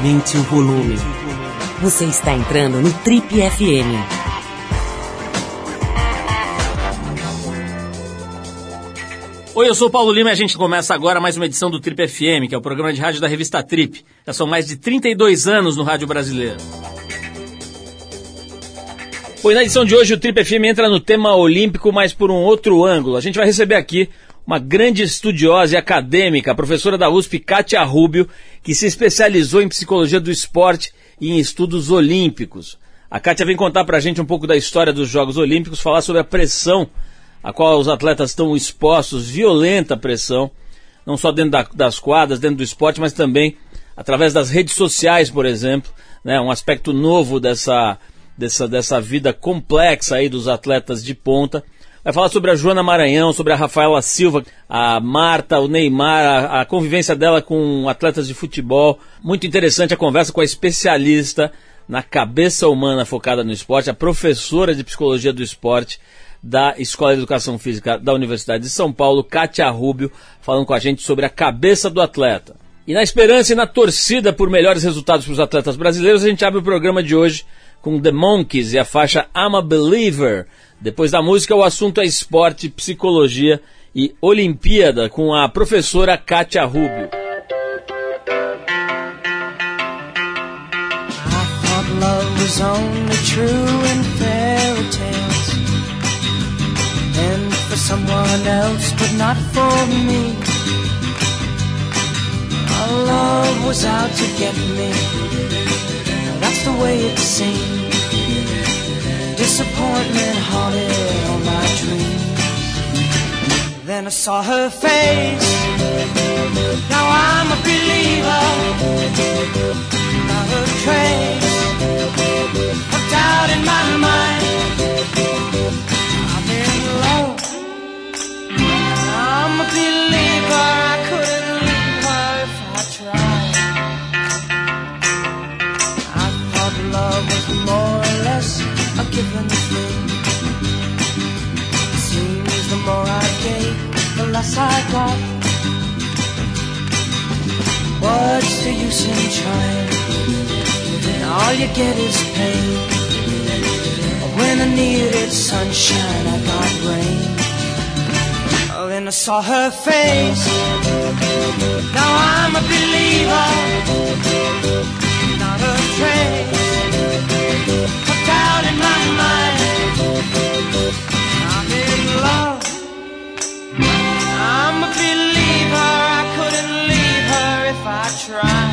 Aumente o volume. Você está entrando no Trip FM. Oi, eu sou o Paulo Lima e a gente começa agora mais uma edição do Trip FM, que é o programa de rádio da revista Trip. Já são mais de 32 anos no rádio brasileiro. Pois na edição de hoje o Trip FM entra no tema olímpico, mas por um outro ângulo. A gente vai receber aqui uma grande estudiosa e acadêmica, professora da USP, Kátia Rubio, que se especializou em psicologia do esporte e em estudos olímpicos. A Kátia vem contar para a gente um pouco da história dos Jogos Olímpicos, falar sobre a pressão a qual os atletas estão expostos, violenta pressão, não só dentro da, das quadras, dentro do esporte, mas também através das redes sociais, por exemplo, né, um aspecto novo dessa, dessa, dessa vida complexa aí dos atletas de ponta. Vai falar sobre a Joana Maranhão, sobre a Rafaela Silva, a Marta, o Neymar, a, a, convivência dela com atletas de futebol. Muito interessante a conversa com a especialista na cabeça humana focada no esporte, a professora de psicologia do esporte da Escola de Educação Física da Universidade de São Paulo, Kátia Rubio, falando com a gente sobre a cabeça do atleta. E na esperança e na torcida por melhores resultados para os atletas brasileiros, a gente abre o programa de hoje com The Monkeys e a faixa I'm a Believer. Depois da música, o assunto é esporte, psicologia e Olimpíada com a professora Kátia Rubio. someone else, but not for me. Our love was out to get me. That's the way it seemed. Disappointment haunted all my dreams. Then I saw her face. Now I'm a believer. Not a trace of doubt in my mind. Got. What's the use in trying? When all you get is pain. When I needed sunshine, I got rain. Oh, then I saw her face. Now I'm a believer, not a trace of doubt in my mind. I'm in love. If I tried.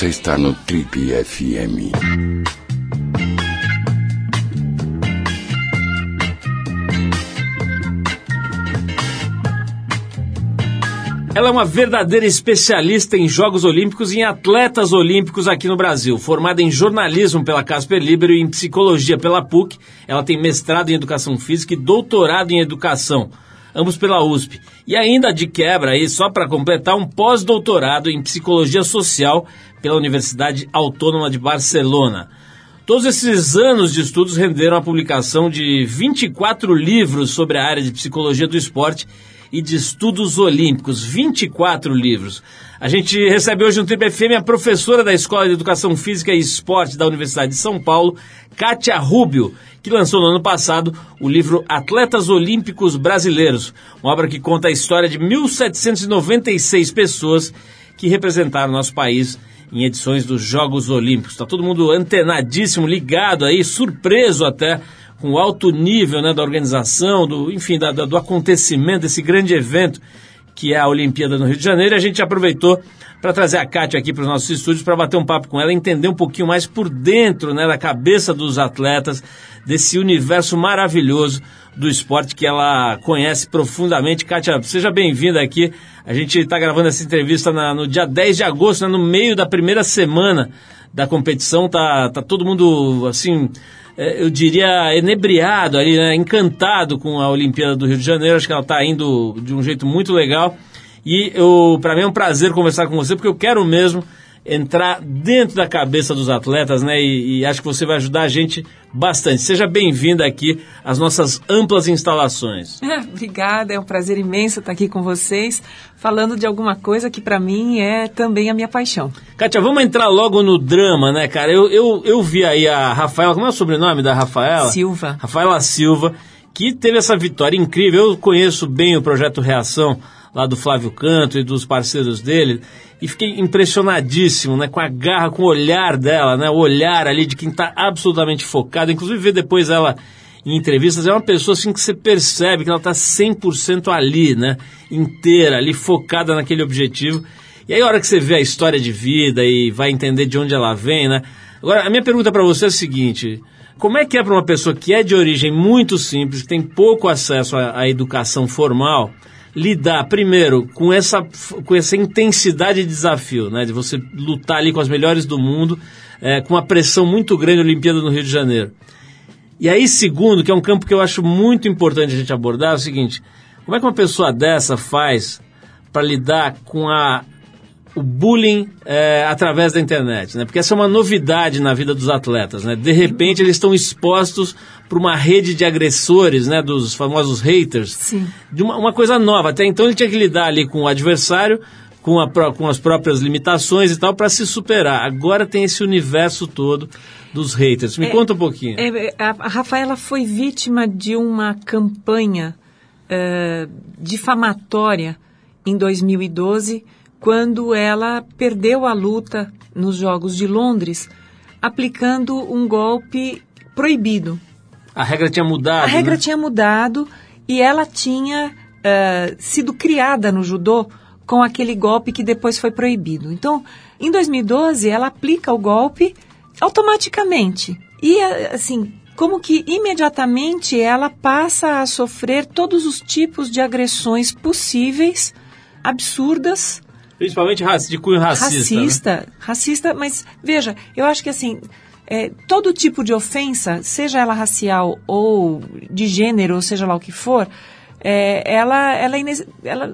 Você está no Trip FM. Ela é uma verdadeira especialista em Jogos Olímpicos e em atletas olímpicos aqui no Brasil. Formada em jornalismo pela Casper Libero e em psicologia pela PUC, ela tem mestrado em educação física e doutorado em educação, ambos pela USP. E ainda de quebra aí, só para completar, um pós-doutorado em psicologia social pela Universidade Autônoma de Barcelona. Todos esses anos de estudos renderam a publicação de 24 livros sobre a área de psicologia do esporte e de Estudos Olímpicos, 24 livros. A gente recebe hoje no Triple FM a professora da Escola de Educação Física e Esporte da Universidade de São Paulo, Kátia Rubio, que lançou no ano passado o livro Atletas Olímpicos Brasileiros, uma obra que conta a história de 1.796 pessoas que representaram nosso país em edições dos Jogos Olímpicos. Está todo mundo antenadíssimo, ligado aí, surpreso até com alto nível né, da organização, do, enfim, da, do acontecimento desse grande evento que é a Olimpíada no Rio de Janeiro. A gente aproveitou para trazer a Kátia aqui para os nossos estúdios para bater um papo com ela, entender um pouquinho mais por dentro né, da cabeça dos atletas, desse universo maravilhoso do esporte que ela conhece profundamente. Kátia, seja bem-vinda aqui. A gente está gravando essa entrevista na, no dia 10 de agosto, né, no meio da primeira semana da competição. Tá, tá todo mundo, assim, eu diria, enebriado ali, né, encantado com a Olimpíada do Rio de Janeiro. Acho que ela está indo de um jeito muito legal. E para mim é um prazer conversar com você, porque eu quero mesmo entrar dentro da cabeça dos atletas, né? E, e, acho que você vai ajudar a gente bastante. Seja bem-vinda aqui às nossas amplas instalações. Obrigada, é um prazer imenso estar aqui com vocês, falando de alguma coisa que para mim é também a minha paixão. Kátia, vamos entrar logo no drama, né, cara? Eu, eu, eu vi aí a Rafaela, como é o sobrenome da Rafaela? Silva. Rafaela Silva, que teve essa vitória incrível. Eu conheço bem o projeto Reação lá do Flávio Canto e dos parceiros dele e fiquei impressionadíssimo, né, com a garra, com o olhar dela, né, o olhar ali de quem está absolutamente focado, inclusive ver depois ela em entrevistas, é uma pessoa assim que você percebe que ela está 100% ali, né, inteira, ali focada naquele objetivo. E aí a hora que você vê a história de vida e vai entender de onde ela vem, né? Agora, a minha pergunta para você é a seguinte, como é que é para uma pessoa que é de origem muito simples, que tem pouco acesso à, à educação formal, lidar primeiro com essa, com essa intensidade de desafio, né? De você lutar ali com as melhores do mundo, é, com uma pressão muito grande Olimpíada no Rio de Janeiro. E aí, segundo, que é um campo que eu acho muito importante a gente abordar, é o seguinte: como é que uma pessoa dessa faz para lidar com a o bullying é, através da internet, né? Porque essa é uma novidade na vida dos atletas, né? De repente eles estão expostos para uma rede de agressores, né? Dos famosos haters. Sim. De uma, uma coisa nova. Até então ele tinha que lidar ali com o adversário, com, a, com as próprias limitações e tal, para se superar. Agora tem esse universo todo dos haters. Me é, conta um pouquinho. É, a Rafaela foi vítima de uma campanha uh, difamatória em 2012 quando ela perdeu a luta nos Jogos de Londres, aplicando um golpe proibido. A regra tinha mudado. A regra né? tinha mudado e ela tinha uh, sido criada no judô com aquele golpe que depois foi proibido. Então, em 2012, ela aplica o golpe automaticamente. E, assim, como que imediatamente ela passa a sofrer todos os tipos de agressões possíveis, absurdas, Principalmente de cunho racista. Racista, né? racista, mas veja, eu acho que assim, é, todo tipo de ofensa, seja ela racial ou de gênero, ou seja lá o que for, é, ela, ela, é ela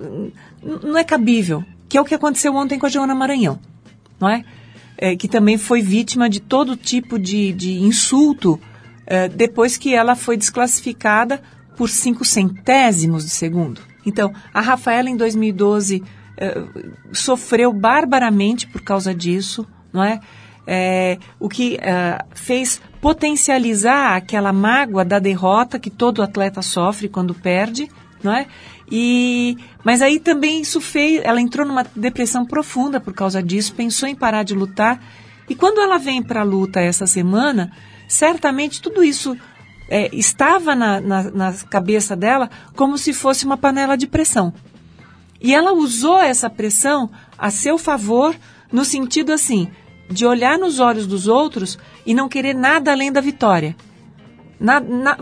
não é cabível. Que é o que aconteceu ontem com a Joana Maranhão, não é? é que também foi vítima de todo tipo de, de insulto é, depois que ela foi desclassificada por cinco centésimos de segundo. Então, a Rafaela em 2012 uh, sofreu barbaramente por causa disso, não é? É o que uh, fez potencializar aquela mágoa da derrota que todo atleta sofre quando perde, não é? E, mas aí também isso fez, ela entrou numa depressão profunda por causa disso, pensou em parar de lutar. E quando ela vem para a luta essa semana, certamente tudo isso é, estava na, na, na cabeça dela como se fosse uma panela de pressão. E ela usou essa pressão a seu favor, no sentido assim, de olhar nos olhos dos outros e não querer nada além da vitória.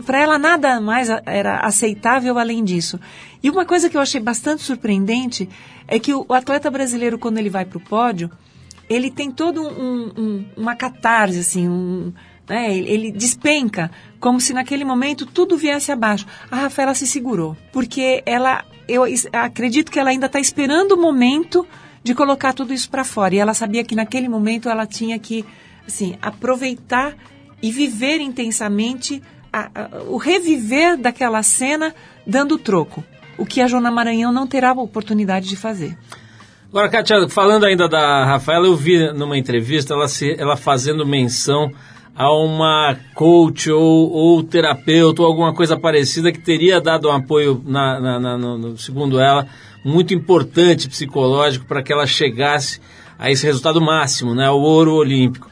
Para ela, nada mais era aceitável além disso. E uma coisa que eu achei bastante surpreendente é que o, o atleta brasileiro, quando ele vai para o pódio, ele tem todo um, um, uma catarse, assim, um, né? ele, despenca, como se naquele momento tudo viesse abaixo. A Rafaela se segurou, porque ela eu acredito que ela ainda está esperando o momento de colocar tudo isso para fora. E ela sabia que naquele momento ela tinha que, assim, aproveitar e viver intensamente a, a, o reviver daquela cena dando troco. o que a Jona Maranhão não terá a oportunidade de fazer. Agora, Kátia, falando ainda da Rafaela, eu vi numa entrevista ela, se, ela fazendo menção a uma coach ou, ou terapeuta ou alguma coisa parecida que teria dado um apoio, na, na, na no, segundo ela, muito importante psicológico para que ela chegasse a esse resultado máximo, né, o ouro olímpico.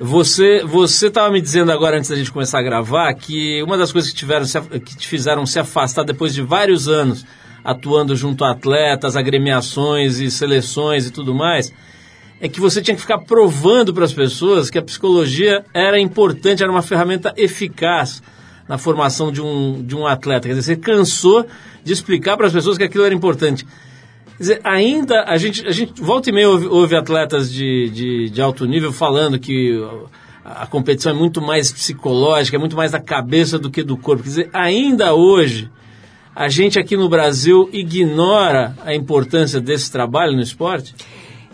Você você estava me dizendo agora antes da gente começar a gravar que uma das coisas que tiveram que te fizeram se afastar depois de vários anos atuando junto a atletas, agremiações e seleções e tudo mais, é que você tinha que ficar provando para as pessoas que a psicologia era importante, era uma ferramenta eficaz na formação de um, de um atleta. Quer dizer, você cansou de explicar para as pessoas que aquilo era importante. Quer dizer, ainda a gente, a gente volta e meia ouve, ouve atletas de, de, de, alto nível falando que a competição é muito mais psicológica, é muito mais da cabeça do que do corpo. Quer dizer, ainda hoje, a gente aqui no Brasil ignora a importância desse trabalho no esporte?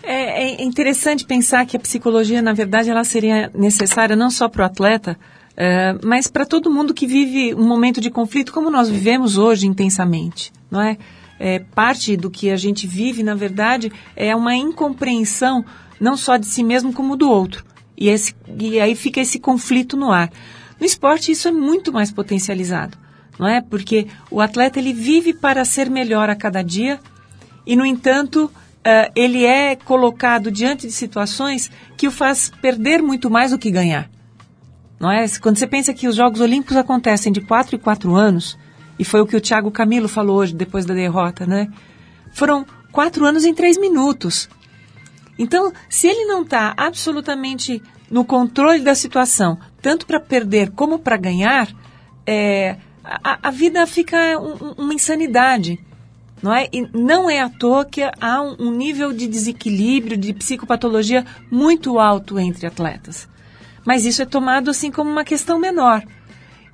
É, é interessante pensar que a psicologia, na verdade, ela seria necessária não só para o atleta, é, mas para todo mundo que vive um momento de conflito como nós vivemos hoje intensamente, não é? é? Parte do que a gente vive, na verdade, é uma incompreensão não só de si mesmo como do outro. E, esse, e aí fica esse conflito no ar. No esporte isso é muito mais potencializado, não é? Porque o atleta ele vive para ser melhor a cada dia e, no entanto, uh, ele é colocado diante de situações que o faz perder muito mais do que ganhar. Não é? Quando você pensa que os Jogos Olímpicos acontecem de quatro em quatro anos, e foi o que o Thiago Camilo falou hoje depois da derrota, né? Foram quatro anos em três minutos. Então, se ele não está absolutamente no controle da situação, tanto para perder como para ganhar, é, a, a, vida fica um, uma insanidade. Não é, e não é à toa que há um, um nível de desequilíbrio, de psicopatologia muito alto entre atletas. Mas isso é tomado assim como uma questão menor.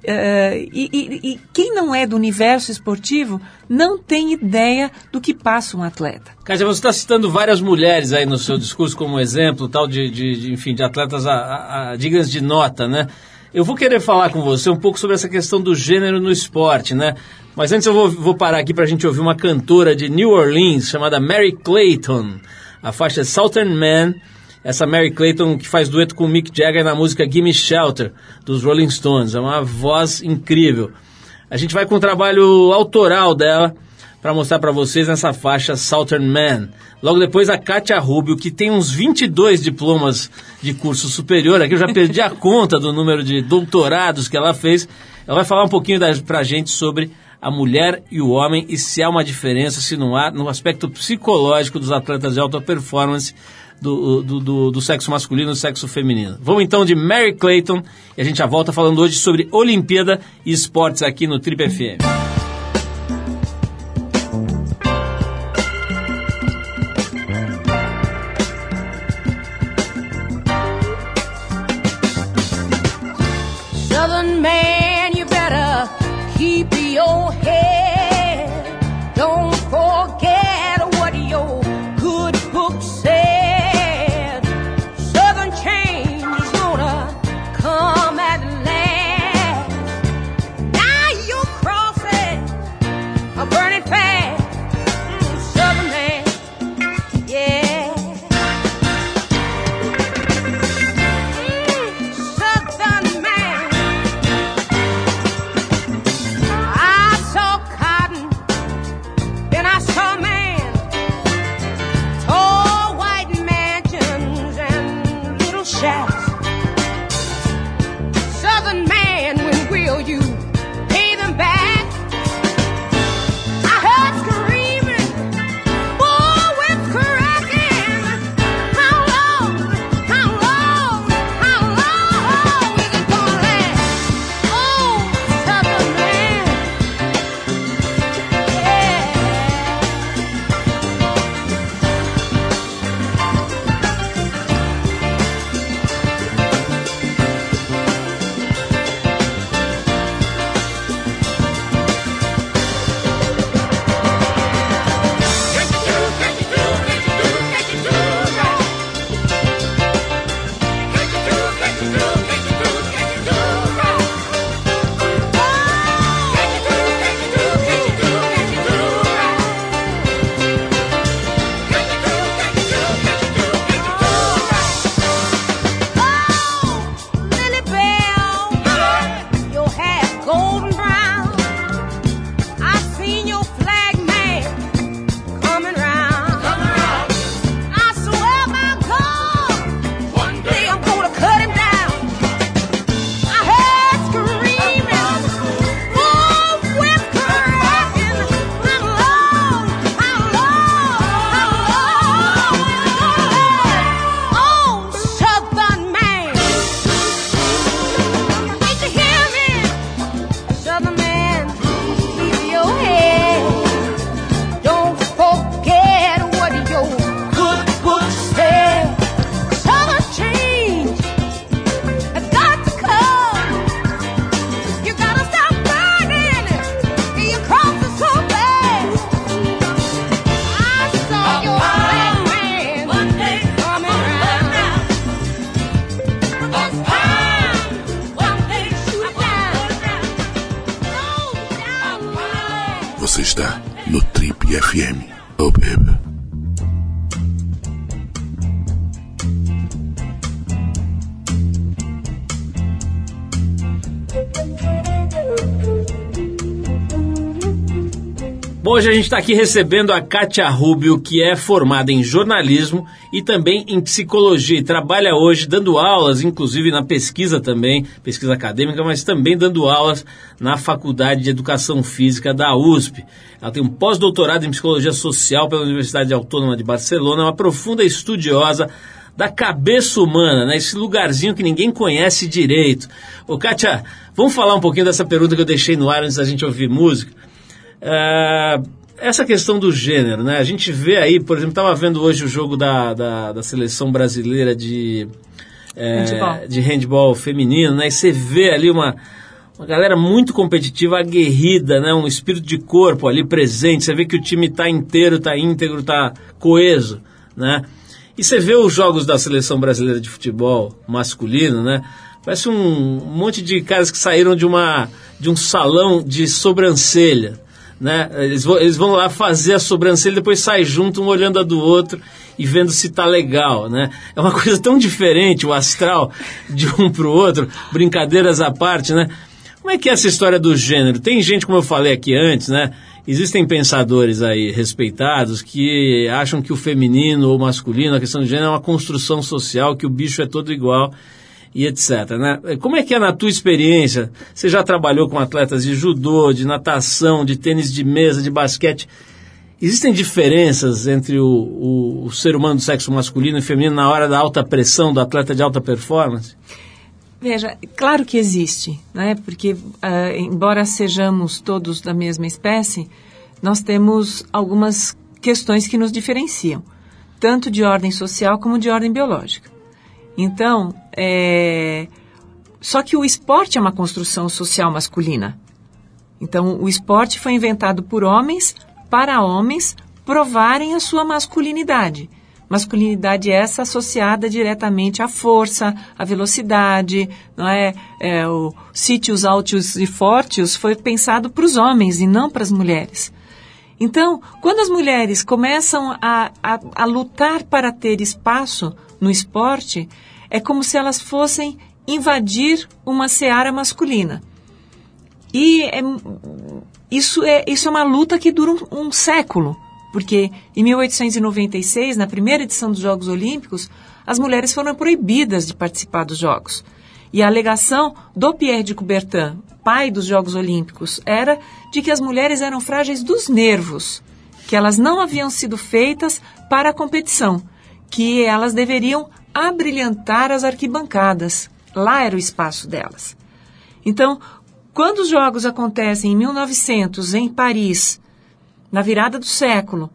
Uh, e, e, e, quem não é do universo esportivo não tem ideia do que passa um atleta. Cátia, você está citando várias mulheres aí no seu discurso como exemplo, tal de, de, de enfim, de atletas a, a, a, dignas de nota, né? Eu vou querer falar com você um pouco sobre essa questão do gênero no esporte, né? Mas antes eu vou, vou parar aqui para a gente ouvir uma cantora de New Orleans chamada Mary Clayton. A faixa é Southern Man. Essa Mary Clayton que faz dueto com Mick Jagger na música Gimme Shelter, dos Rolling Stones. É uma voz incrível. A gente vai com o trabalho autoral dela para mostrar para vocês nessa faixa Southern Man. Logo depois a Katia Rubio, que tem uns 22 diplomas de curso superior, aqui eu já perdi a conta do número de doutorados que ela fez. Ela vai falar um pouquinho para a gente sobre a mulher e o homem e se há uma diferença, se não há, no aspecto psicológico dos atletas de alta performance do, do, do, do sexo masculino e do sexo feminino. Vamos então de Mary Clayton e a gente já volta falando hoje sobre Olimpíada e esportes aqui no Trip FM. está no Trip FM. Oh, baby. Bom, hoje a gente está aqui recebendo a Kátia Rubio, que é formada em jornalismo e também em psicologia. E trabalha hoje dando aulas, inclusive na pesquisa também, pesquisa acadêmica, mas também dando aulas na Faculdade de Educação Física da USP. Ela tem um pós-doutorado em psicologia social pela Universidade Autônoma de Barcelona, uma profunda estudiosa da cabeça humana, né? Esse lugarzinho que ninguém conhece direito. Ô, Kátia, vamos falar um pouquinho dessa pergunta que eu deixei no ar antes da gente ouvir música. É, essa questão do gênero, né? A gente vê aí, por exemplo, estava vendo hoje o jogo da, da, da seleção brasileira de, é, handball. de handball feminino, né? E você vê ali uma, uma galera muito competitiva, aguerrida, né? Um espírito de corpo ali presente. Você vê que o time está inteiro, está íntegro, está coeso, né? E você vê os jogos da seleção brasileira de futebol masculino, né? Parece um, um monte de caras que saíram de uma de um salão de sobrancelha, né? Eles vão, eles vão lá fazer a sobrancelha depois saem junto, um olhando a do outro e vendo se tá legal, né? É uma coisa tão diferente o astral de um pro outro, brincadeiras à parte, né? Como é que é essa história do gênero? Tem gente, como eu falei aqui antes, né? Existem pensadores aí respeitados que acham que o feminino ou masculino, a questão do gênero é uma construção social, que o bicho é todo igual e etc. Né? Como é que é na tua experiência? Você já trabalhou com atletas de judô, de natação, de tênis de mesa, de basquete. Existem diferenças entre o, o, o ser humano do sexo masculino e feminino na hora da alta pressão do atleta de alta performance? Veja, claro que existe, né? porque uh, embora sejamos todos da mesma espécie, nós temos algumas questões que nos diferenciam, tanto de ordem social como de ordem biológica. Então, é... só que o esporte é uma construção social masculina. Então, o esporte foi inventado por homens para homens provarem a sua masculinidade. Masculinidade essa associada diretamente à força, à velocidade, não é? é o sítios altos e fortes foi pensado para os homens e não para as mulheres. Então, quando as mulheres começam a, a, a lutar para ter espaço no esporte, é como se elas fossem invadir uma seara masculina. E é, isso, é, isso é uma luta que dura um, um século, porque em 1896, na primeira edição dos Jogos Olímpicos, as mulheres foram proibidas de participar dos Jogos. E a alegação do Pierre de Coubertin, pai dos Jogos Olímpicos, era de que as mulheres eram frágeis dos nervos, que elas não haviam sido feitas para a competição, que elas deveriam abrilhantar as arquibancadas. Lá era o espaço delas. Então, quando os jogos acontecem em 1900 em Paris, na virada do século,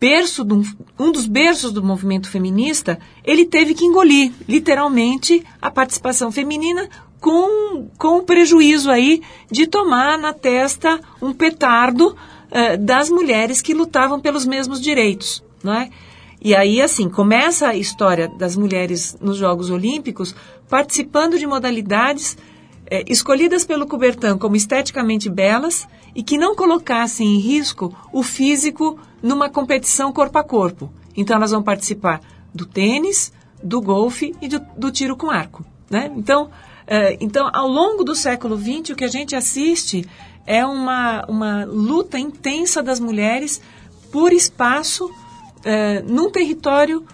berço do, um dos berços do movimento feminista, ele teve que engolir, literalmente, a participação feminina com, com o prejuízo aí de tomar na testa um petardo eh, das mulheres que lutavam pelos mesmos direitos, não é? E aí, assim, começa a história das mulheres nos Jogos Olímpicos participando de modalidades é, escolhidas pelo Coubertin como esteticamente belas e que não colocassem em risco o físico numa competição corpo a corpo. Então, elas vão participar do tênis, do golfe e do, do tiro com arco. Né? Então, é, então, ao longo do século XX, o que a gente assiste é uma, uma luta intensa das mulheres por espaço é, num território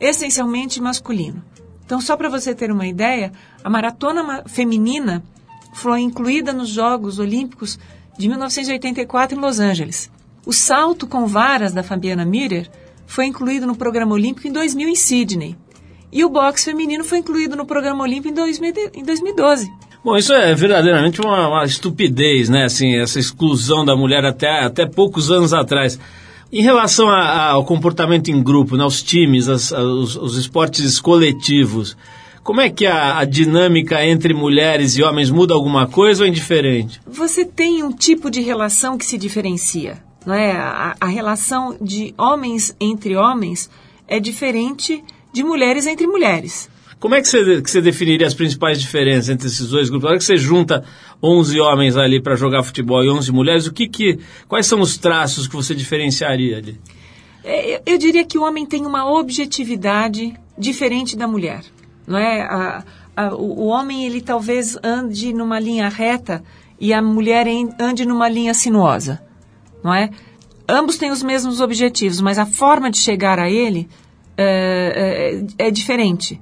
essencialmente masculino. Então, só para você ter uma ideia, a maratona feminina foi incluída nos Jogos Olímpicos de 1984 em Los Angeles. O salto com varas da Fabiana Miller foi incluído no programa olímpico em 2000 em Sydney. E o boxe feminino foi incluído no programa olímpico em, 2000, em 2012. Bom, isso é verdadeiramente uma, uma, estupidez, né? Assim, essa exclusão da mulher até, até poucos anos atrás. Em relação a, a, ao comportamento em grupo, né, os times, as, os, os, esportes coletivos, como é que a, a, dinâmica entre mulheres e homens muda alguma coisa ou é indiferente? Você tem um tipo de relação que se diferencia, não é? A relação de homens entre homens é diferente de mulheres entre mulheres. Como é que você, que você definiria as principais diferenças entre esses dois grupos? Na hora que você junta 11 homens ali para jogar futebol e 11 mulheres, o que que, quais são os traços que você diferenciaria ali? É, eu diria que o homem tem uma objetividade diferente da mulher. Não é? A, a, o, o homem ele talvez ande numa linha reta e a mulher ande numa linha sinuosa, não é? ambos têm os mesmos objetivos, mas a forma de chegar a ele é, é, é diferente.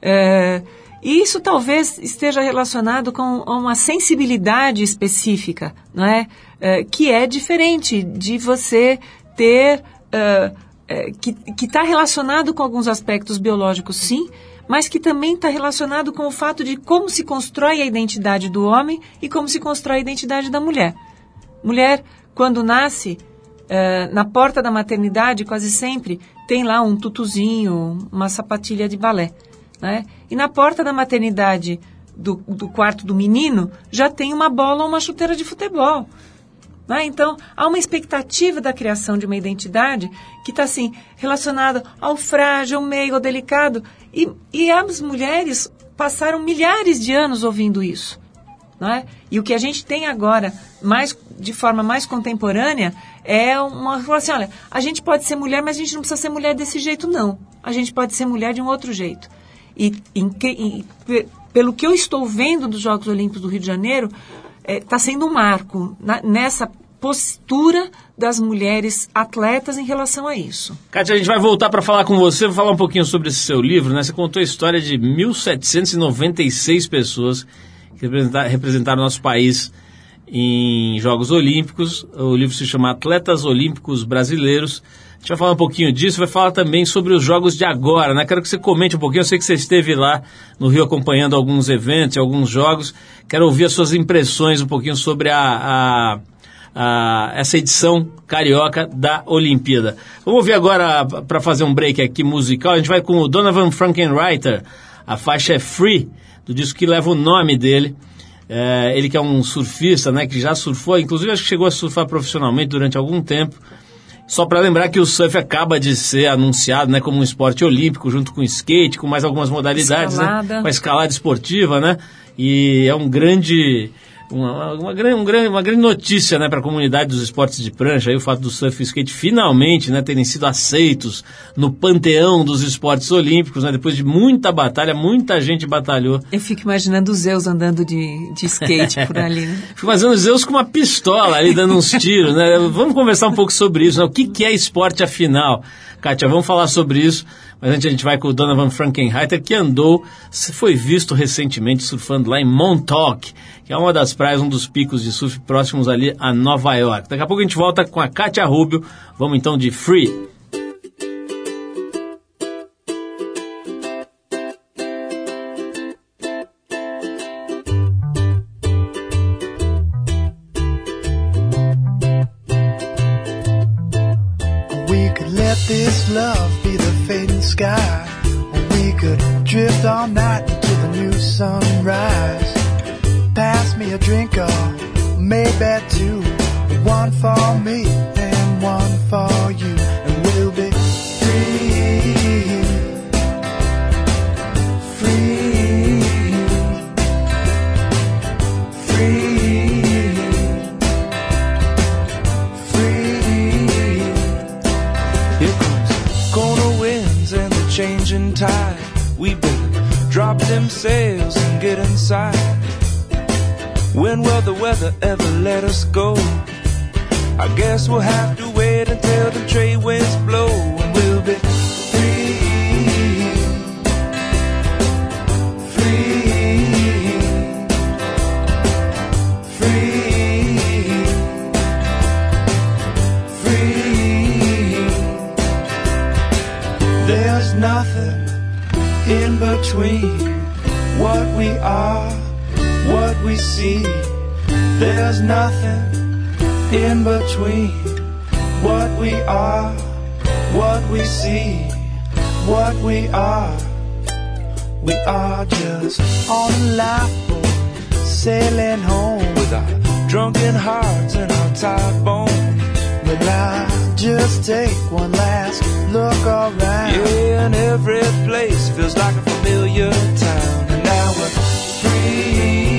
É, e isso talvez esteja relacionado com uma sensibilidade específica, não é? é que é diferente de você ter. É, é, que está relacionado com alguns aspectos biológicos, sim, mas que também está relacionado com o fato de como se constrói a identidade do homem e como se constrói a identidade da mulher. Mulher, quando nasce, é, na porta da maternidade, quase sempre, tem lá um tutuzinho, uma sapatilha de balé. Né? E na porta da maternidade do, do quarto do menino já tem uma bola ou uma chuteira de futebol. Né? Então, há uma expectativa da criação de uma identidade que está assim, relacionada ao frágil, ao meio, ao delicado. E, e as mulheres passaram milhares de anos ouvindo isso. Né? E o que a gente tem agora, mais de forma mais contemporânea, é uma assim, olha, a gente pode ser mulher, mas a gente não precisa ser mulher desse jeito, não. A gente pode ser mulher de um outro jeito. E, pelo que eu estou vendo dos Jogos Olímpicos do Rio de Janeiro, está é, tá sendo um marco na, nessa postura das mulheres atletas em relação a isso. Kátia, a gente vai voltar para falar com você, vou falar um pouquinho sobre esse seu livro, né? Você contou a história de 1.796 pessoas que representaram nosso país em Jogos Olímpicos. O livro se chama Atletas Olímpicos Brasileiros. A gente vai falar um pouquinho disso, vai falar também sobre os jogos de agora, né? Quero que você comente um pouquinho, eu sei que você esteve lá no Rio acompanhando alguns eventos, alguns jogos. Quero ouvir as suas impressões um pouquinho sobre a, a, essa edição carioca da Olimpíada. Vamos ouvir agora, para fazer um break aqui musical, a gente vai com o Donovan Frankenreiter, a faixa é Free, do disco que leva o nome dele. É, ele que é um surfista, né, que já surfou, inclusive acho que chegou a surfar profissionalmente durante algum tempo. Só para lembrar que o surf acaba de ser anunciado né, como um esporte olímpico, junto com o skate, com mais algumas modalidades, né? Com a escalada esportiva, né? E é um grande uma, uma, grande, um grande, uma grande notícia né, para a comunidade dos esportes de prancha, aí, o fato do surf e skate finalmente né, terem sido aceitos no panteão dos esportes olímpicos, né, depois de muita batalha, muita gente batalhou. Eu fico imaginando os Zeus andando de, de skate por ali. Né? Fico imaginando os Zeus com uma pistola ali dando uns tiros. Né? Vamos conversar um pouco sobre isso. Né? O que, que é esporte afinal? Kátia, vamos falar sobre isso. Mas antes a gente vai com o Donovan Frankenheiter, que andou, foi visto recentemente surfando lá em Montauk, que é uma das praias, um dos picos de surf próximos ali a Nova York. Daqui a pouco a gente volta com a Kátia Rubio. Vamos então de Free. we are, what we see, what we are. We are just on a lifeboat, sailing home with our drunken hearts and our tired bones. But I just take one last look around. Yeah, and every place feels like a familiar town, and now we're free.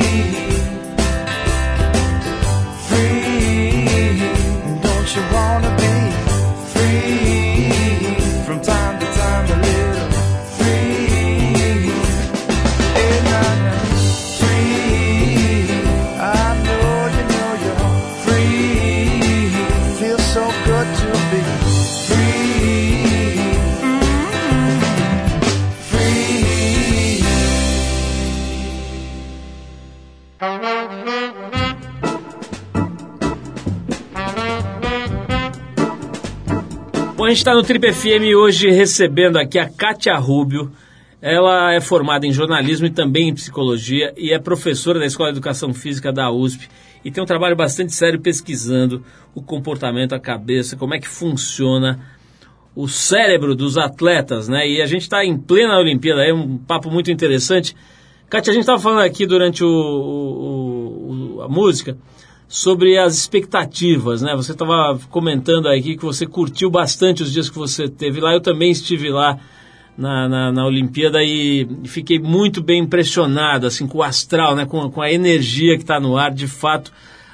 A gente está no Trip FM hoje recebendo aqui a Kátia Rubio. Ela é formada em jornalismo e também em psicologia e é professora da Escola de Educação Física da USP e tem um trabalho bastante sério pesquisando o comportamento, a cabeça, como é que funciona o cérebro dos atletas, né? E a gente está em plena Olimpíada, é um papo muito interessante. Kátia, a gente estava falando aqui durante o, o, o, a música sobre as expectativas, né? Você estava comentando aqui que você curtiu bastante os dias que você teve lá. Eu também estive lá na, na, na Olimpíada e fiquei muito bem impressionado, assim, com o astral, né? Com, com a energia que está no ar. De fato,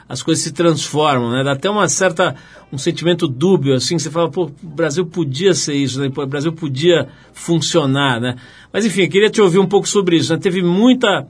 as coisas se transformam, né? Dá até uma certa um sentimento dúbio, assim, você fala, pô, o Brasil podia ser isso, né? o Brasil podia funcionar, né? Mas enfim, eu queria te ouvir um pouco sobre isso, né? Teve muita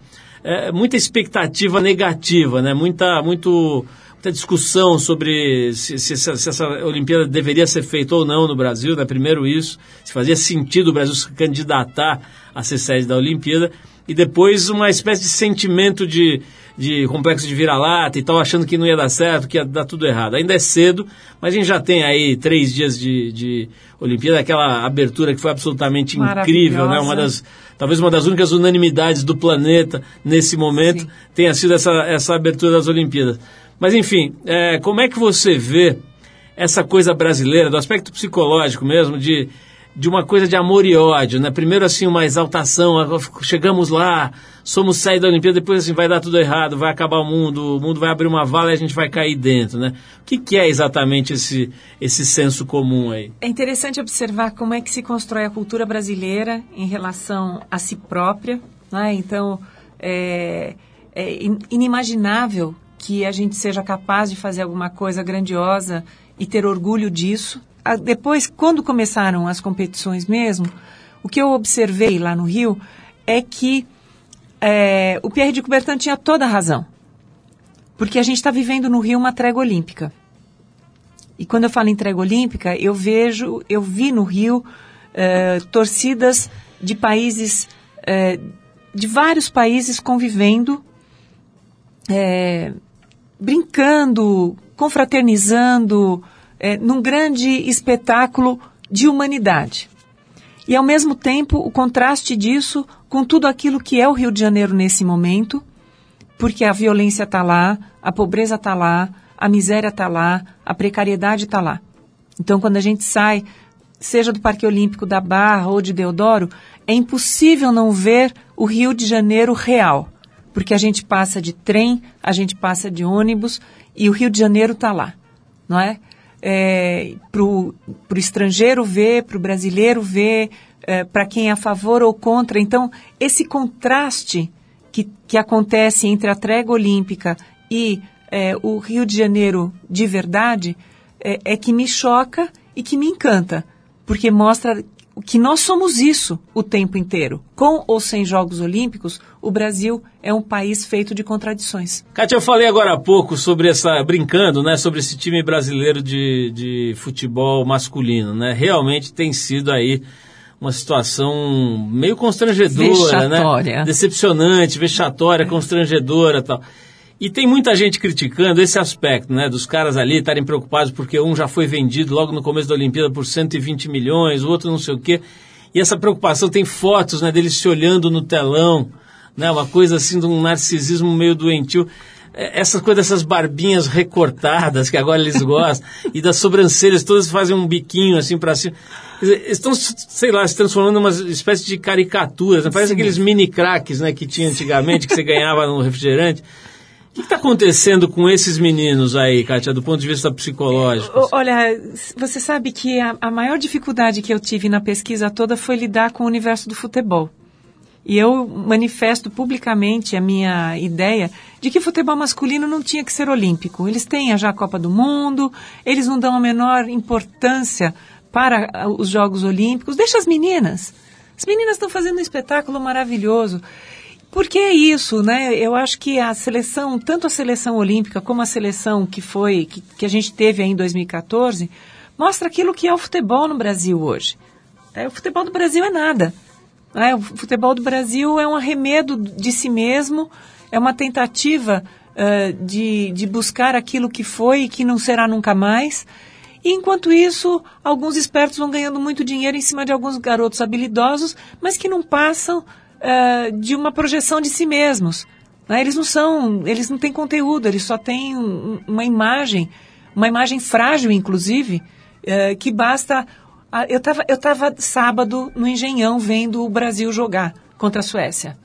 é, muita expectativa negativa, né? Muita, muito, muita discussão sobre se, se, se, essa Olimpíada deveria ser feita ou não no Brasil, né? Primeiro isso, se fazia sentido o Brasil se candidatar a ser sede da Olimpíada, e depois uma espécie de sentimento de, de complexo de vira-lata e tal, achando que não ia dar certo, que ia dar tudo errado. Ainda é cedo, mas a gente já tem aí três dias de, de Olimpíada, aquela abertura que foi absolutamente incrível, né? Uma das talvez uma das únicas unanimidades do planeta nesse momento Sim. tenha sido essa, essa abertura das Olimpíadas. Mas, enfim, é, como é que você vê essa coisa brasileira, do aspecto psicológico mesmo, de, de uma coisa de amor e ódio, né? Primeiro, assim, uma exaltação, chegamos lá, somos sair da Olimpíada, depois, assim, vai dar tudo errado, vai acabar o mundo, o mundo vai abrir uma vala e a gente vai cair dentro, né? O que, que é exatamente esse, esse senso comum aí? É interessante observar como é que se constrói a cultura brasileira em relação a si própria, né? Então, é, é inimaginável que a gente seja capaz de fazer alguma coisa grandiosa e ter orgulho disso. Depois, quando começaram as competições mesmo, o que eu observei lá no Rio é que é, o Pierre de Coubertin tinha toda a razão. Porque a gente está vivendo no Rio uma trégua olímpica. E quando eu falo em trégua olímpica, eu vejo, eu vi no Rio é, torcidas de países, é, de vários países convivendo é, brincando, confraternizando, é, num grande espetáculo de humanidade. E, ao mesmo tempo, o contraste disso com tudo aquilo que é o Rio de Janeiro nesse momento, porque a violência está lá, a pobreza está lá, a miséria está lá, a precariedade está lá. Então, quando a gente sai, seja do Parque Olímpico da Barra ou de Deodoro, é impossível não ver o Rio de Janeiro real porque a gente passa de trem, a gente passa de ônibus e o Rio de Janeiro está lá, não é? É para o estrangeiro ver, para o brasileiro ver, é, para quem é a favor ou contra. Então, esse contraste que, que acontece entre a trégua olímpica e é, o Rio de Janeiro de verdade é, é que me choca e que me encanta, porque mostra que nós somos isso o tempo inteiro. Com ou sem Jogos Olímpicos, o Brasil é um país feito de contradições. Kátia, eu falei agora há pouco sobre essa, brincando, né, sobre esse time brasileiro de, de futebol masculino, né? Realmente tem sido aí uma situação meio constrangedora, né? vexatória. né? Decepcionante, vexatória, constrangedora tal. E tem muita gente criticando esse aspecto, né? Dos caras ali estarem preocupados porque um já foi vendido logo no começo da Olimpíada por 120 milhões, o outro não sei o quê. E essa preocupação tem fotos, né? Deles se olhando no telão, né? Uma coisa assim de um narcisismo meio doentio. É, essa coisa dessas barbinhas recortadas que agora eles gostam e das sobrancelhas todas fazem um biquinho assim para cima. Estão, sei lá, se transformando numa espécie de caricaturas. Né? Parece Sim. aqueles mini craques né, que tinha antigamente, que você ganhava no refrigerante. Que está acontecendo com esses meninos aí, Kátia, do ponto de vista psicológico? Olha, você sabe que a, a maior dificuldade que eu tive na pesquisa toda foi lidar com o universo do futebol. E eu manifesto publicamente a minha ideia de que futebol masculino não tinha que ser olímpico. Eles têm já a Copa do Mundo, eles não dão a menor importância para os Jogos Olímpicos. Deixa as meninas. As meninas estão fazendo um espetáculo maravilhoso. Por que isso, né? Eu acho que a seleção, tanto a seleção olímpica como a seleção que foi, que, que a gente teve aí em 2014, mostra aquilo que é o futebol no Brasil hoje. É, o futebol do Brasil é nada. É, o futebol do Brasil é um arremedo de si mesmo, é uma tentativa uh, de, de buscar aquilo que foi e que não será nunca mais. E enquanto isso, alguns espertos vão ganhando muito dinheiro em cima de alguns garotos habilidosos, mas que não passam uh, de uma projeção de si mesmos. Né? Eles não são, eles não têm conteúdo, eles só têm um, uma imagem, uma imagem frágil, inclusive, uh, que basta. Uh, eu estava eu tava sábado no Engenhão vendo o Brasil jogar contra a Suécia.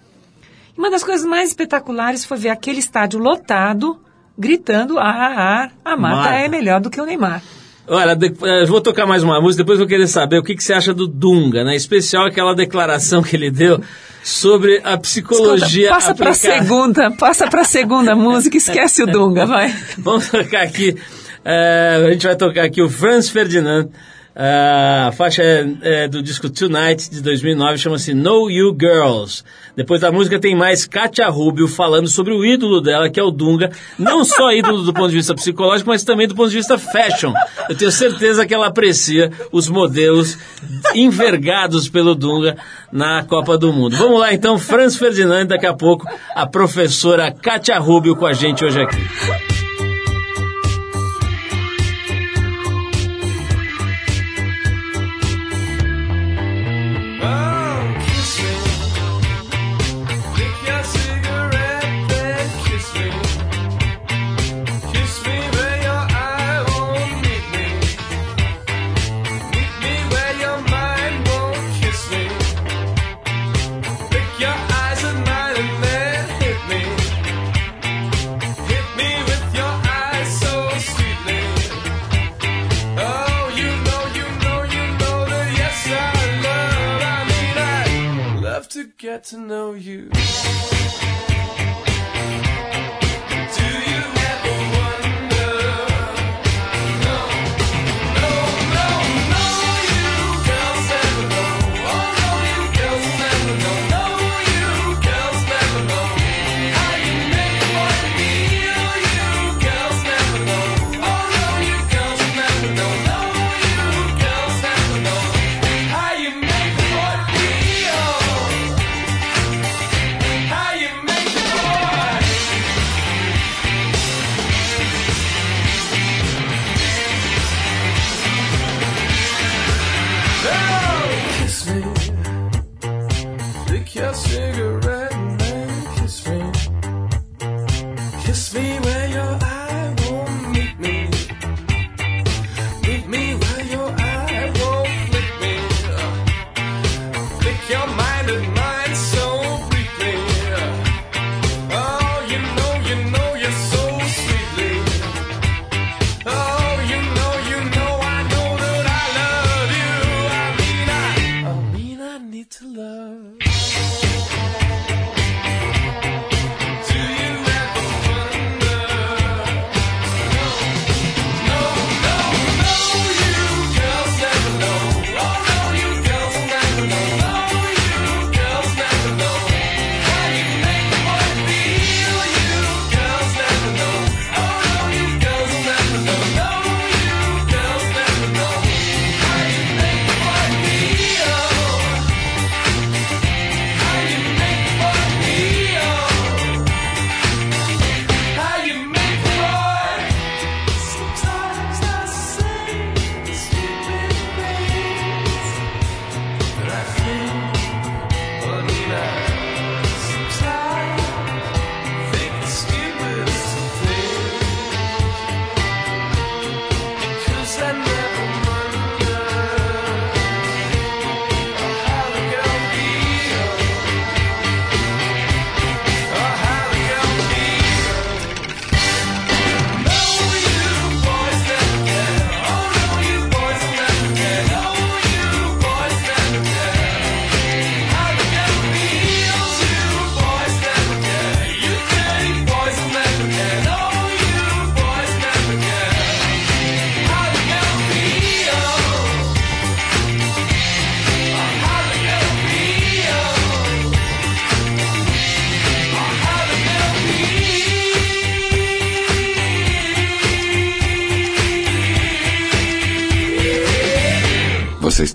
Uma das coisas mais espetaculares foi ver aquele estádio lotado, gritando: ah, ah, ah a Marta, Marta. é melhor do que o Neymar. Olha, eu vou tocar mais uma música, depois eu vou querer saber o que, que você acha do Dunga, né? Em especial aquela declaração que ele deu sobre a psicologia Escuta, passa para segunda, passa para segunda música, esquece o Dunga, vai. Vamos tocar aqui, uh, a gente vai tocar aqui o Franz Ferdinand, a faixa é, é, do disco Tonight de 2009, chama-se Know You Girls. Depois da música tem mais Katia Rubio falando sobre o ídolo dela, que é o Dunga. Não só ídolo do ponto de vista psicológico, mas também do ponto de vista fashion. Eu tenho certeza que ela aprecia os modelos envergados pelo Dunga na Copa do Mundo. Vamos lá então, Franz Ferdinand, daqui a pouco a professora Katia Rubio com a gente hoje aqui. Get to know you.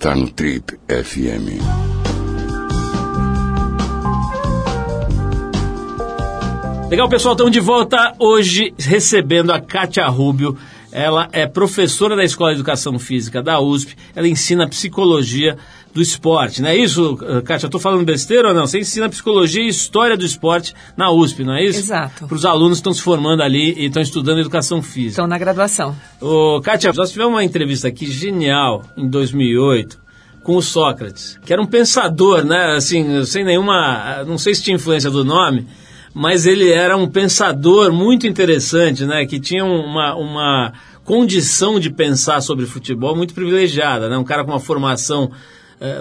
Está no Trip FM. Legal, pessoal, estamos de volta hoje recebendo a Kátia Rubio. Ela é professora da Escola de Educação Física da USP. Ela ensina psicologia do esporte, não é isso, Kátia? Estou falando besteira ou não? Você ensina psicologia e história do esporte na USP, não é isso? Exato. Para os alunos que estão se formando ali e estão estudando educação física. Estão na graduação. Ô, Kátia, nós tivemos uma entrevista aqui genial em 2008 com o Sócrates, que era um pensador, né? Assim, sem nenhuma. Não sei se tinha influência do nome, mas ele era um pensador muito interessante, né? Que tinha uma, uma condição de pensar sobre futebol muito privilegiada, né? Um cara com uma formação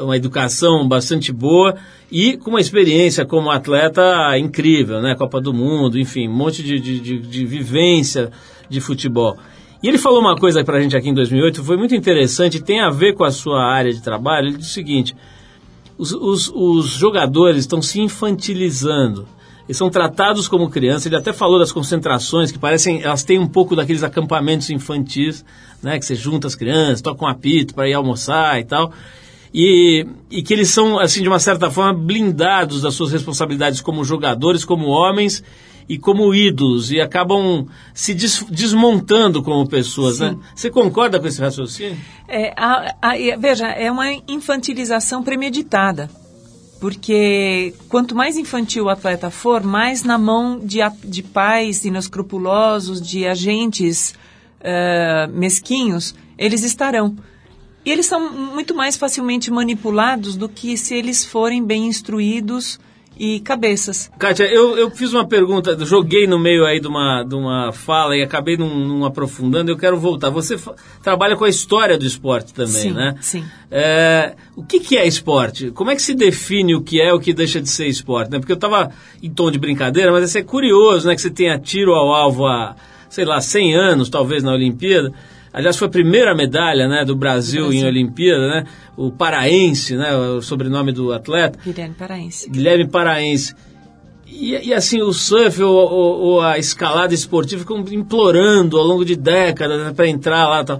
uma educação bastante boa e com uma experiência como atleta incrível, né? Copa do Mundo, enfim, um monte de, de, de, de vivência de futebol. E ele falou uma coisa para a gente aqui em 2008, foi muito interessante, tem a ver com a sua área de trabalho. Ele disse o seguinte: os, os, os jogadores estão se infantilizando. Eles são tratados como crianças. Ele até falou das concentrações, que parecem, elas têm um pouco daqueles acampamentos infantis, né? Que você junta as crianças, toca um apito para ir almoçar e tal e, e que eles são, assim, de uma certa forma, blindados das suas responsabilidades como jogadores, como homens e como ídolos e acabam se des desmontando como pessoas, né? Sim. né? Você concorda com esse raciocínio? É, a, a, veja, é uma infantilização premeditada. Porque quanto mais infantil o atleta for, mais na mão de, de pais inescrupulosos, de agentes uh, mesquinhos, eles estarão. E eles são muito mais facilmente manipulados do que se eles forem bem instruídos e cabeças. Kátia, eu, eu fiz uma pergunta, joguei no meio aí de uma, de uma fala e acabei não, aprofundando, eu quero voltar. Você trabalha com a história do esporte também, sim, né? Sim. É, o que, que é esporte? Como é que se define o que é o que deixa de ser esporte? Né? Porque eu estava em tom de brincadeira, mas isso é curioso, né? Que você tenha tiro ao alvo há, sei lá, 100 anos, talvez, na Olimpíada. Aliás, foi a primeira medalha né, do Brasil, Brasil. em Olimpíada, né? O paraense, né? O sobrenome do atleta. Guilherme Paraense. Guilherme Paraense. E, e, assim, o surf ou, ou, ou, a escalada esportiva ficam implorando ao longo de décadas né, para entrar lá tal.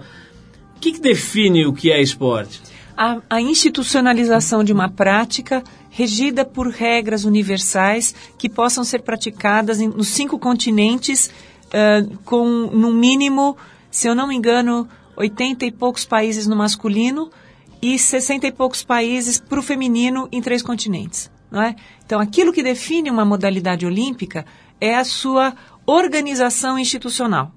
O que, que, define o que é esporte? A, a institucionalização de uma prática regida por regras universais que possam ser praticadas em, nos cinco continentes uh, com, no mínimo, se eu não me engano, 80 e poucos países no masculino e 60 e poucos países para o feminino em três continentes. Não é? Então, aquilo que define uma modalidade olímpica é a sua organização institucional.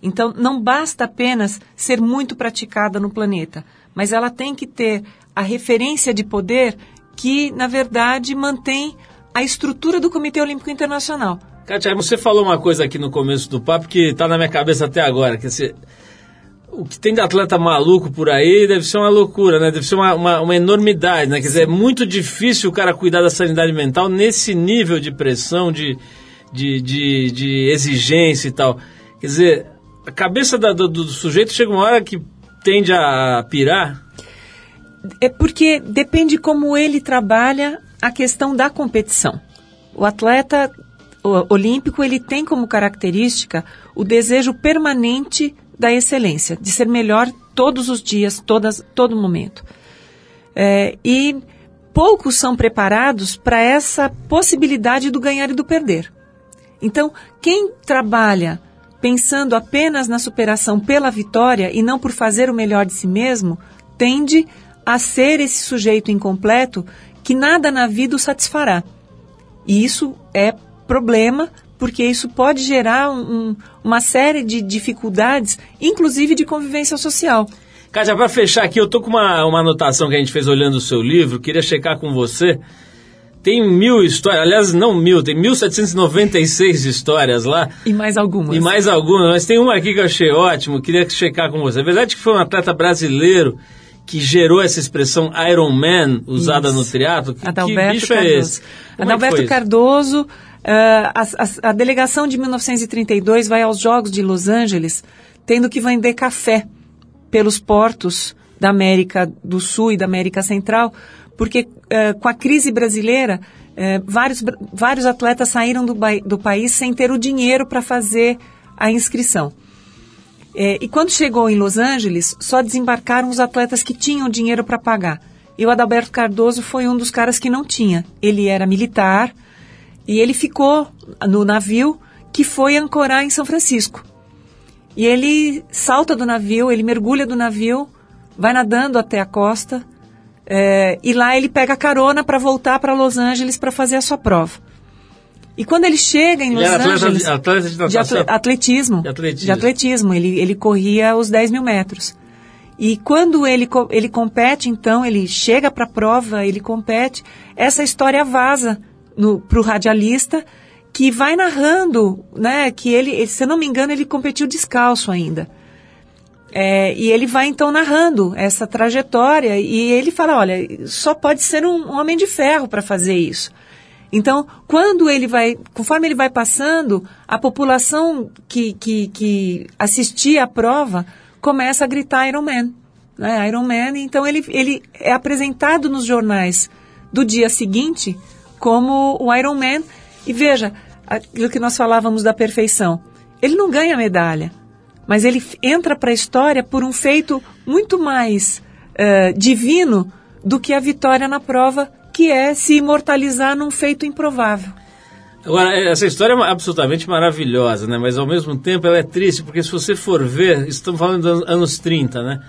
Então, não basta apenas ser muito praticada no planeta, mas ela tem que ter a referência de poder que, na verdade, mantém a estrutura do Comitê Olímpico Internacional. Katia, você falou uma coisa aqui no começo do papo que está na minha cabeça até agora, que você, o que tem de atleta maluco por aí deve ser uma loucura, né? Deve ser uma, uma, uma, enormidade, né? Quer dizer, é muito difícil o cara cuidar da sanidade mental nesse nível de pressão, de, de, de, de exigência e tal. Quer dizer, a cabeça da, do, do sujeito chega uma hora que tende a pirar. É porque depende como ele trabalha a questão da competição. O atleta olímpico ele tem como característica o desejo permanente da excelência, de ser melhor todos os dias, todas, todo momento. É, e poucos são preparados para essa possibilidade do ganhar e do perder. Então, quem trabalha pensando apenas na superação pela vitória e não por fazer o melhor de si mesmo, tende a ser esse sujeito incompleto que nada na vida o satisfará. E isso é problema, porque isso pode gerar um, uma série de dificuldades, inclusive de convivência social. Kátia, para fechar aqui, eu tô com uma, uma anotação que a gente fez olhando o seu livro, queria checar com você. Tem mil histórias, aliás, não mil, tem 1796 histórias lá. E mais algumas. E mais algumas, mas tem uma aqui que eu achei ótimo, queria checar com você. É verdade que foi um atleta brasileiro que gerou essa expressão Iron Man usada Isso. no teatro? Que, Adalberto que bicho Cardoso. é esse? Como é Adalberto é Cardoso a, a, a, delegação de 1932 vai aos Jogos de Los Angeles tendo que vender café pelos portos da América do Sul e da América Central, porque uh, com a crise brasileira, uh, vários, vários atletas saíram do, do país sem ter o dinheiro para fazer a inscrição. É, e quando chegou em Los Angeles, só desembarcaram os atletas que tinham dinheiro para pagar. E o Adalberto Cardoso foi um dos caras que não tinha. Ele era militar, e ele ficou no navio que foi ancorar em São Francisco. E ele salta do navio, ele mergulha do navio, vai nadando até a costa, é, e lá ele pega carona para voltar para Los Angeles para fazer a sua prova. E quando ele chega em Los Ele era atleta Angeles. de- atleta de natação? atle- atletismo. De atletismo. De atletismo. Ele, ele corria os 10 mil metros. E quando ele, ele compete, então, ele chega para a prova, ele compete, essa história vaza para o radialista, que vai narrando, né, que ele, se eu não me engano, ele competiu descalço ainda. É, e ele vai então narrando essa trajetória e ele fala, olha, só pode ser um, um homem de ferro para fazer isso. Então, quando ele vai, conforme ele vai passando, a população que, que, que assistia à prova começa a gritar Iron Man. Né? Iron Man, então ele, ele é apresentado nos jornais do dia seguinte como o Iron Man. E veja, aquilo que nós falávamos da perfeição. Ele não ganha medalha, mas ele entra para a história por um feito muito mais eh, divino do que a vitória na prova, que é se imortalizar num feito improvável. Agora, essa história é absolutamente maravilhosa, né? Mas ao mesmo tempo ela é triste, porque se você for ver, estamos falando dos anos 30, né?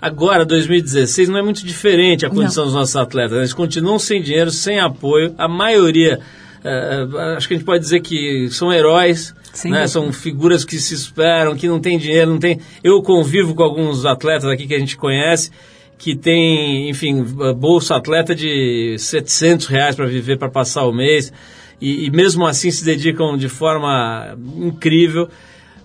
Agora, 2016, não é muito diferente a condição Não. dos nossos atletas. né? Eles continuam sem dinheiro, sem apoio. A maioria, eh, eh, acho que a gente pode dizer que são heróis, né? São figuras que se esperam, que não tem dinheiro, não tem... Eu convivo com alguns atletas aqui que a gente conhece, que tem, enfim, bolsa atleta de 700 reais para viver, para passar o mês, e, e mesmo assim se dedicam de forma incrível.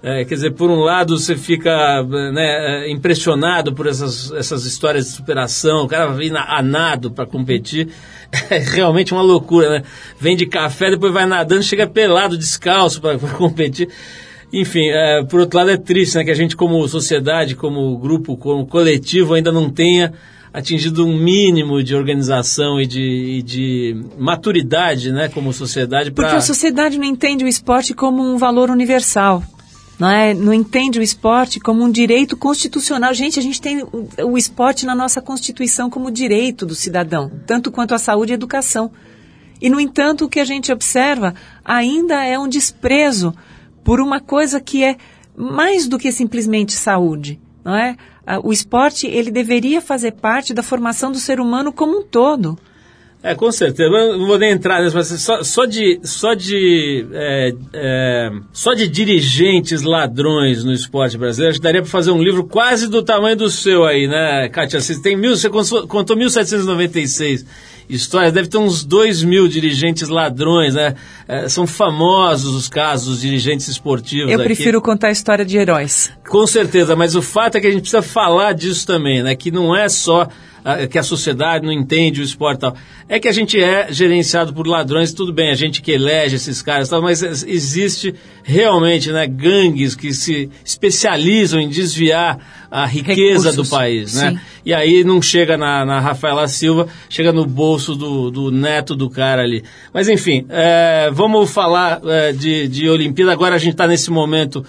É, quer dizer, por um lado você fica né, é, impressionado por essas, essas histórias de superação, o cara vem a nado para competir, é realmente uma loucura, né? Vem de café, depois vai nadando, chega pelado, descalço para competir. Enfim, é, por outro lado é triste, né, que a gente como sociedade, como grupo, como coletivo ainda não tenha atingido um mínimo de organização e de, e de maturidade, né, como sociedade Porque para a sociedade não entende o esporte como um valor universal. Não, é? não entende o esporte como um direito constitucional. Gente, a gente tem o, o esporte na nossa Constituição como direito do cidadão, tanto quanto a saúde e a educação. E, no entanto, o que a gente observa ainda é um desprezo por uma coisa que é mais do que simplesmente saúde. Não é? Ah, O esporte ele deveria fazer parte da formação do ser humano como um todo. É, com certeza. Eu não vou nem entrar nisso, mas só, só de, só, de, é, é, só de dirigentes ladrões no esporte brasileiro, acho que daria para fazer um livro quase do tamanho do seu aí, né, Kátia? Você, tem mil, você contou contou 1796 histórias, deve ter uns 2 mil dirigentes ladrões, né? É, são famosos os casos dos dirigentes esportivos Eu aqui. prefiro contar a história de heróis. Com certeza, mas o fato é que a gente precisa falar disso também, né? Que não é só que a sociedade não entende o esporte e tal. É que a gente é gerenciado por ladrões, tudo bem, a gente que elege esses caras e tal, mas ex- existe realmente né, gangues que se especializam em desviar a riqueza Recursos, do país, né? sim. E aí não chega na, na Rafaela Silva, chega no bolso do, do neto do cara ali. Mas enfim, é, vamos falar é, de, de Olimpíada. Agora a gente está nesse momento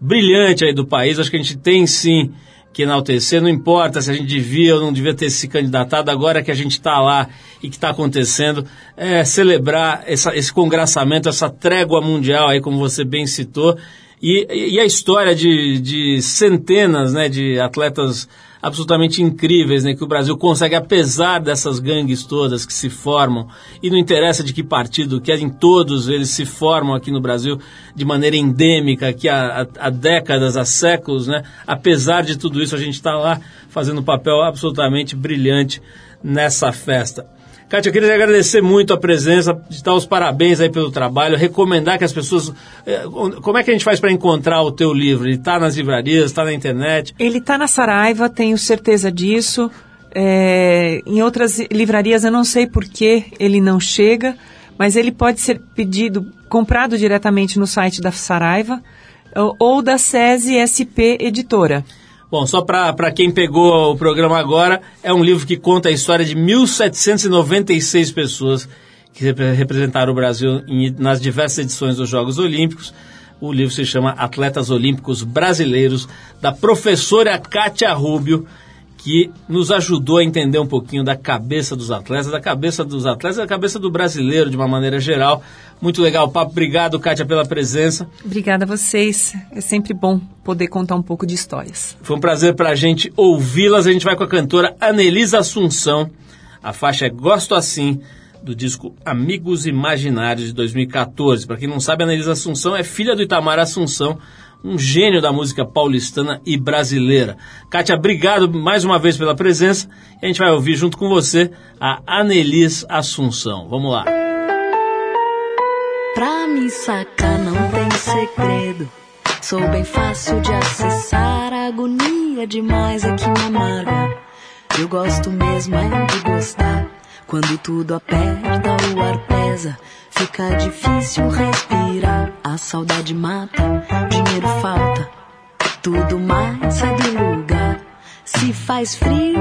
brilhante aí do país. Acho que a gente tem sim que enaltecer. Não importa se a gente devia ou não devia ter se candidatado. Agora que a gente está lá e que está acontecendo, é celebrar essa, esse congraçamento, essa trégua mundial aí, como você bem citou. E, e a história de, de centenas né, de atletas absolutamente incríveis né, que o Brasil consegue, apesar dessas gangues todas que se formam, e não interessa de que partido, que em todos eles se formam aqui no Brasil de maneira endêmica, que há, há, há décadas, há séculos, né, apesar de tudo isso, a gente está lá fazendo um papel absolutamente brilhante nessa festa. Kátia, eu queria agradecer muito a presença, dar os parabéns aí pelo trabalho, recomendar que as pessoas. eh, Como é que a gente faz para encontrar o teu livro? Ele está nas livrarias, está na internet? Ele está na Saraiva, tenho certeza disso. É, em outras livrarias eu não sei por que ele não chega, mas ele pode ser pedido, comprado diretamente no site da Saraiva ou da SESI SP Editora. Bom, só para quem pegou o programa agora, é um livro que conta a história de 1796 pessoas que repre- representaram o Brasil em- nas diversas edições dos Jogos Olímpicos. O livro se chama Atletas Olímpicos Brasileiros, da professora Kátia Rubio, que nos ajudou a entender um pouquinho da cabeça dos atletas, da cabeça dos atletas, da cabeça do brasileiro de uma maneira geral. Muito legal o papo. Obrigado, Kátia, pela presença. Obrigada a vocês. É sempre bom poder contar um pouco de histórias. Foi um prazer para a gente ouvi-las. A gente vai com a cantora Anelisa Assunção. A faixa é Gosto Assim, do disco Amigos Imaginários de 2014. Para quem não sabe, a Anelisa Assunção é filha do Itamar Assunção, um gênio da música paulistana e brasileira. Kátia, obrigado mais uma vez pela presença. E a gente vai ouvir junto com você a Anelis Assunção. Vamos lá. Pra me sacar não tem segredo. Sou bem fácil de acessar. A agonia demais é que me amarga. Eu gosto mesmo é de gostar. Quando tudo aperta, o ar pesa. Fica difícil respirar. A saudade mata, dinheiro falta. Tudo mais sai do lugar. Se faz frio,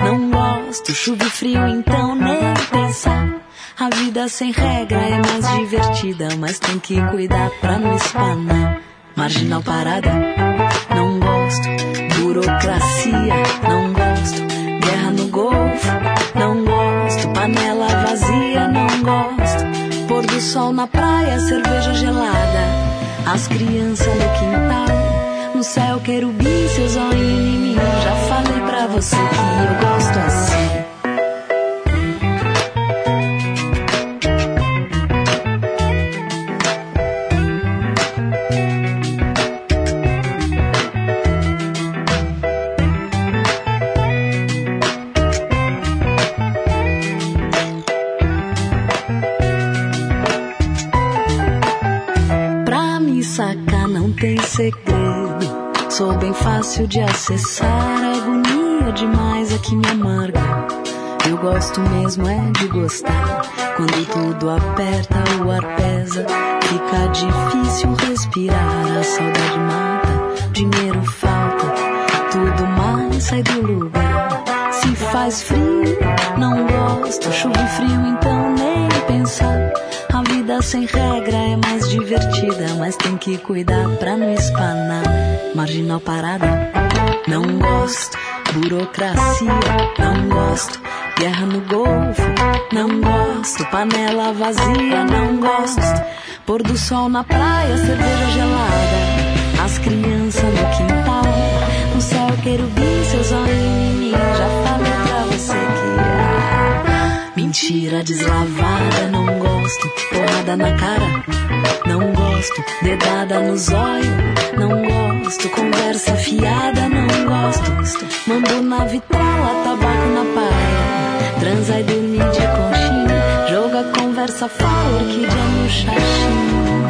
não gosto. Chuva e frio, então nem pensar. A vida sem regra é mais divertida, mas tem que cuidar pra não espanar. Marginal parada, não gosto. Burocracia, não gosto. Sol na praia, cerveja gelada. As crianças no quintal. No céu, querubim, seus olhos em mim. Já falei pra você que eu gosto assim. Segredo. Sou bem fácil de acessar. Agonia demais é que me amarga. Eu gosto mesmo é de gostar. Quando tudo aperta, o ar pesa. Fica difícil respirar. A saudade mata, dinheiro falta. Tudo mais sai do lugar. Se faz frio, não gosto. Chuva e frio, então nem pensar. A vida sem regra é mais divertida, mas tem que cuidar pra não espanar. Marginal parada, não gosto. Burocracia, não gosto. Guerra no Golfo, não gosto. Panela vazia, não gosto. Pôr do sol na praia, cerveja gelada. As crianças no quintal. No céu, querubim, seus olhos em mim. Já falei Mentira deslavada, não gosto. Porrada na cara, não gosto. Dedada nos olhos, não gosto. Conversa fiada, não gosto. Mando na vitrola, tabaco na paia. Transa e dormir de conchinha. Joga conversa fora, orquídea no xaxim.